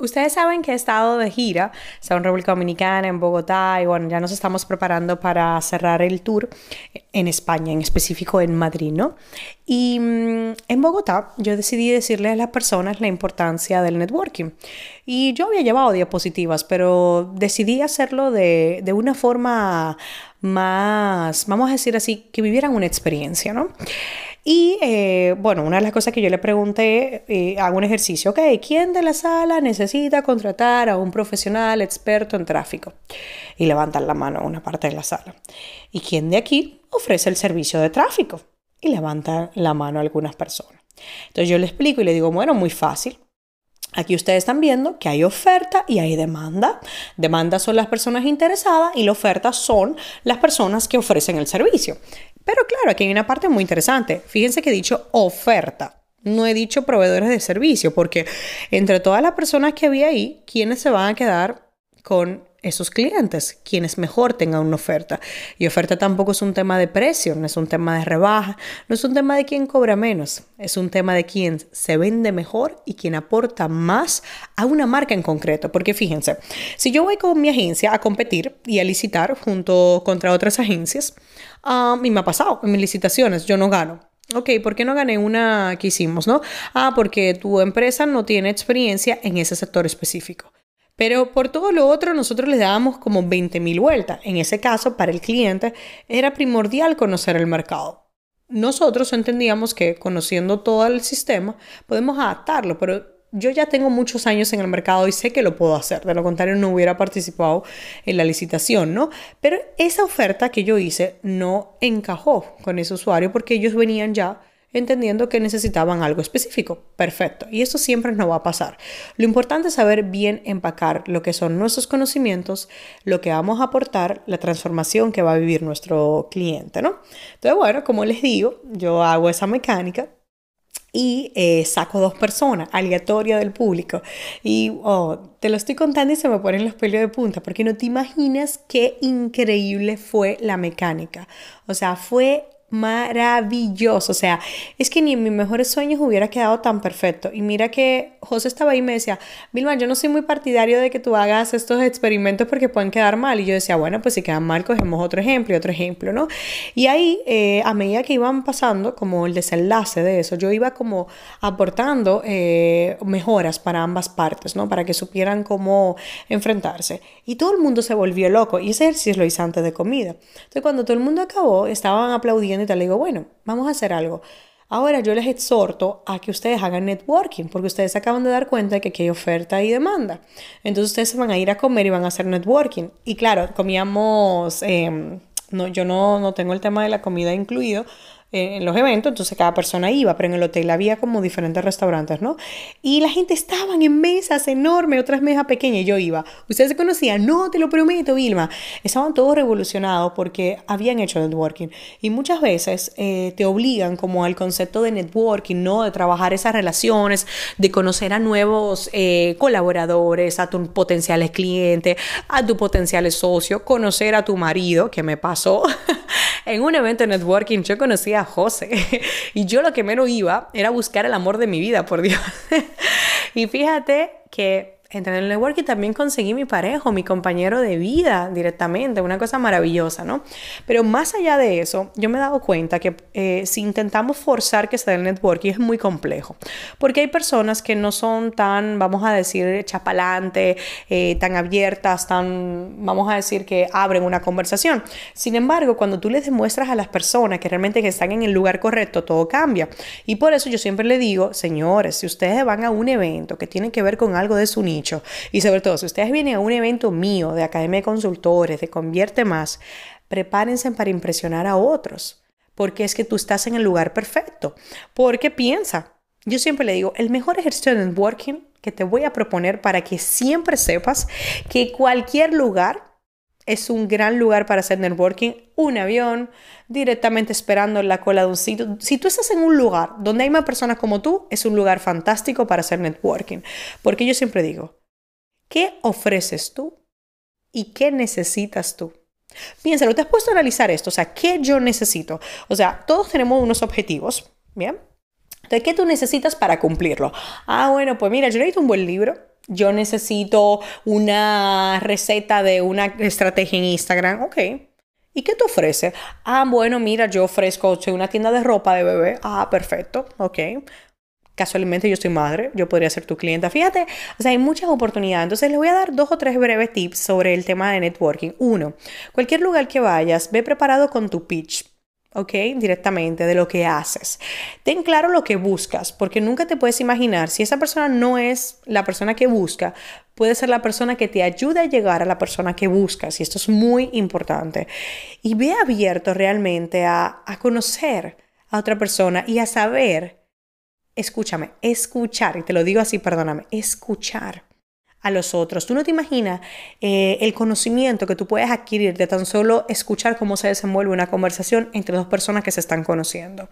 Ustedes saben que he estado de gira, estado en República Dominicana, en Bogotá, y bueno, ya nos estamos preparando para cerrar el tour en España, en específico en Madrid, ¿no? Y mm, en Bogotá yo decidí decirle a las personas la importancia del networking. Y yo había llevado diapositivas, pero decidí hacerlo de, de una forma más, vamos a decir así, que vivieran una experiencia, ¿no? Y eh, bueno, una de las cosas que yo le pregunté, eh, hago un ejercicio, ok, ¿quién de la sala necesita contratar a un profesional experto en tráfico? Y levantan la mano una parte de la sala. ¿Y quién de aquí ofrece el servicio de tráfico? Y levantan la mano algunas personas. Entonces yo le explico y le digo, bueno, muy fácil. Aquí ustedes están viendo que hay oferta y hay demanda. Demanda son las personas interesadas y la oferta son las personas que ofrecen el servicio. Pero claro, aquí hay una parte muy interesante. Fíjense que he dicho oferta. No he dicho proveedores de servicio, porque entre todas las personas que había ahí, ¿quiénes se van a quedar con esos clientes, quienes mejor tengan una oferta. Y oferta tampoco es un tema de precio, no es un tema de rebaja, no es un tema de quién cobra menos, es un tema de quién se vende mejor y quién aporta más a una marca en concreto. Porque fíjense, si yo voy con mi agencia a competir y a licitar junto contra otras agencias, um, y me ha pasado en mis licitaciones, yo no gano. Ok, ¿por qué no gané una que hicimos, no? Ah, porque tu empresa no tiene experiencia en ese sector específico. Pero por todo lo otro nosotros les dábamos como 20.000 vueltas. En ese caso, para el cliente era primordial conocer el mercado. Nosotros entendíamos que conociendo todo el sistema podemos adaptarlo, pero yo ya tengo muchos años en el mercado y sé que lo puedo hacer. De lo contrario, no hubiera participado en la licitación, ¿no? Pero esa oferta que yo hice no encajó con ese usuario porque ellos venían ya entendiendo que necesitaban algo específico. Perfecto. Y eso siempre nos va a pasar. Lo importante es saber bien empacar lo que son nuestros conocimientos, lo que vamos a aportar, la transformación que va a vivir nuestro cliente, ¿no? Entonces, bueno, como les digo, yo hago esa mecánica y eh, saco dos personas aleatorias del público. Y oh, te lo estoy contando y se me ponen los pelos de punta, porque no te imaginas qué increíble fue la mecánica. O sea, fue maravilloso. O sea, es que ni en mis mejores sueños hubiera quedado tan perfecto. Y mira que José estaba ahí y me decía, Vilma, yo no soy muy partidario de que tú hagas estos experimentos porque pueden quedar mal. Y yo decía, bueno, pues si quedan mal, cogemos otro ejemplo y otro ejemplo, ¿no? Y ahí, eh, a medida que iban pasando, como el desenlace de eso, yo iba como aportando eh, mejoras para ambas partes, ¿no? Para que supieran cómo enfrentarse. Y todo el mundo se volvió loco. Y ese ejercicio lo hice antes de comida. Entonces, cuando todo el mundo acabó, estaban aplaudiendo y te le digo, bueno, vamos a hacer algo. Ahora yo les exhorto a que ustedes hagan networking, porque ustedes se acaban de dar cuenta de que aquí hay oferta y demanda. Entonces ustedes se van a ir a comer y van a hacer networking. Y claro, comíamos, em, no, yo no, no tengo el tema de la comida incluido, en los eventos, entonces cada persona iba, pero en el hotel había como diferentes restaurantes, ¿no? Y la gente estaba en mesas enormes, otras mesas pequeñas, y yo iba. Ustedes se conocían, no, te lo prometo, Vilma. Estaban todos revolucionados porque habían hecho networking. Y muchas veces eh, te obligan como al concepto de networking, ¿no? De trabajar esas relaciones, de conocer a nuevos eh, colaboradores, a tus potenciales clientes, a tus potenciales socios, conocer a tu marido, que me pasó. en un evento de networking yo conocí a José y yo lo que menos iba era buscar el amor de mi vida, por Dios. y fíjate que entre el networking también conseguí mi pareja, mi compañero de vida directamente, una cosa maravillosa, ¿no? Pero más allá de eso, yo me he dado cuenta que eh, si intentamos forzar que se dé el networking es muy complejo, porque hay personas que no son tan, vamos a decir, chapalante, eh, tan abiertas, tan, vamos a decir, que abren una conversación. Sin embargo, cuando tú les demuestras a las personas que realmente que están en el lugar correcto, todo cambia. Y por eso yo siempre le digo, señores, si ustedes van a un evento que tiene que ver con algo de su niño, y sobre todo, si ustedes vienen a un evento mío de Academia de Consultores, de Convierte Más, prepárense para impresionar a otros, porque es que tú estás en el lugar perfecto. Porque piensa, yo siempre le digo, el mejor ejercicio de networking que te voy a proponer para que siempre sepas que cualquier lugar es un gran lugar para hacer networking. Un avión, directamente esperando en la cola de un sitio. Si tú estás en un lugar donde hay más personas como tú, es un lugar fantástico para hacer networking. Porque yo siempre digo, ¿qué ofreces tú y qué necesitas tú? Piénsalo, te has puesto a analizar esto, o sea, ¿qué yo necesito? O sea, todos tenemos unos objetivos, ¿bien? Entonces, ¿qué tú necesitas para cumplirlo? Ah, bueno, pues mira, yo necesito un buen libro, yo necesito una receta de una estrategia en Instagram, ok. ¿Y qué te ofrece? Ah, bueno, mira, yo ofrezco una tienda de ropa de bebé. Ah, perfecto, ok. Casualmente yo soy madre, yo podría ser tu clienta. Fíjate, o sea, hay muchas oportunidades. Entonces les voy a dar dos o tres breves tips sobre el tema de networking. Uno, cualquier lugar que vayas, ve preparado con tu pitch. ¿Ok? Directamente de lo que haces. Ten claro lo que buscas, porque nunca te puedes imaginar, si esa persona no es la persona que busca, puede ser la persona que te ayude a llegar a la persona que buscas, y esto es muy importante. Y ve abierto realmente a, a conocer a otra persona y a saber, escúchame, escuchar, y te lo digo así, perdóname, escuchar a los otros. Tú no te imaginas eh, el conocimiento que tú puedes adquirir de tan solo escuchar cómo se desenvuelve una conversación entre dos personas que se están conociendo.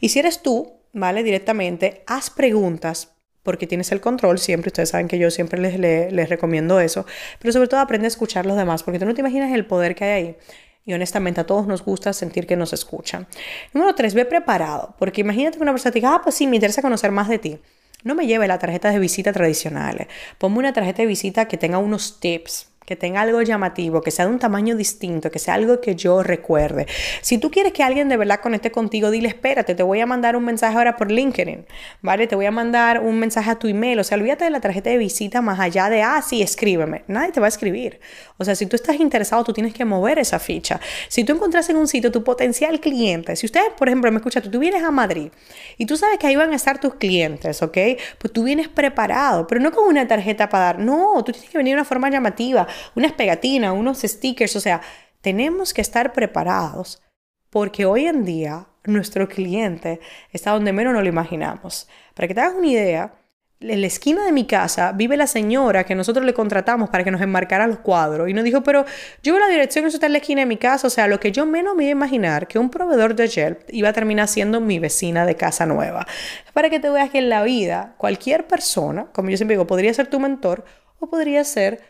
Y si eres tú, ¿vale? Directamente, haz preguntas porque tienes el control, siempre ustedes saben que yo siempre les, les, recomiendo eso, pero sobre todo aprende a escuchar a los demás, porque tú no te imaginas el poder que hay ahí. Y honestamente a todos nos gusta sentir que nos escuchan. Número tres, ve preparado, porque imagínate que una persona te diga, ah, pues sí, me interesa conocer más de ti. No me lleve la tarjeta de visita tradicionales. Ponme una tarjeta de visita que tenga unos tips, que tenga algo llamativo, que sea de un tamaño distinto, que sea algo que yo recuerde. Si tú quieres que alguien de verdad conecte contigo, dile, espérate, te voy a mandar un mensaje ahora por LinkedIn, ¿vale? Te voy a mandar un mensaje a tu email. O sea, olvídate de la tarjeta de visita más allá de, ah, sí, escríbeme. Nadie te va a escribir. O sea, si tú estás interesado, tú tienes que mover esa ficha. Si tú encuentras en un sitio tu potencial cliente, si ustedes, por ejemplo, me escuchan, tú, tú vienes a Madrid y tú sabes que ahí van a estar tus clientes, ¿ok? Pues tú vienes preparado, pero no con una tarjeta para dar. No, tú tienes que venir de una forma llamativa unas pegatinas, unos stickers, o sea, tenemos que estar preparados porque hoy en día nuestro cliente está donde menos nos lo imaginamos. Para que te hagas una idea, en la esquina de mi casa vive la señora que nosotros le contratamos para que nos enmarcara los cuadros y nos dijo, pero yo veo la dirección, eso está en la esquina de mi casa, o sea, lo que yo menos me iba a imaginar que un proveedor de gel iba a terminar siendo mi vecina de casa nueva. Para que te veas que en la vida cualquier persona, como yo siempre digo, podría ser tu mentor o podría ser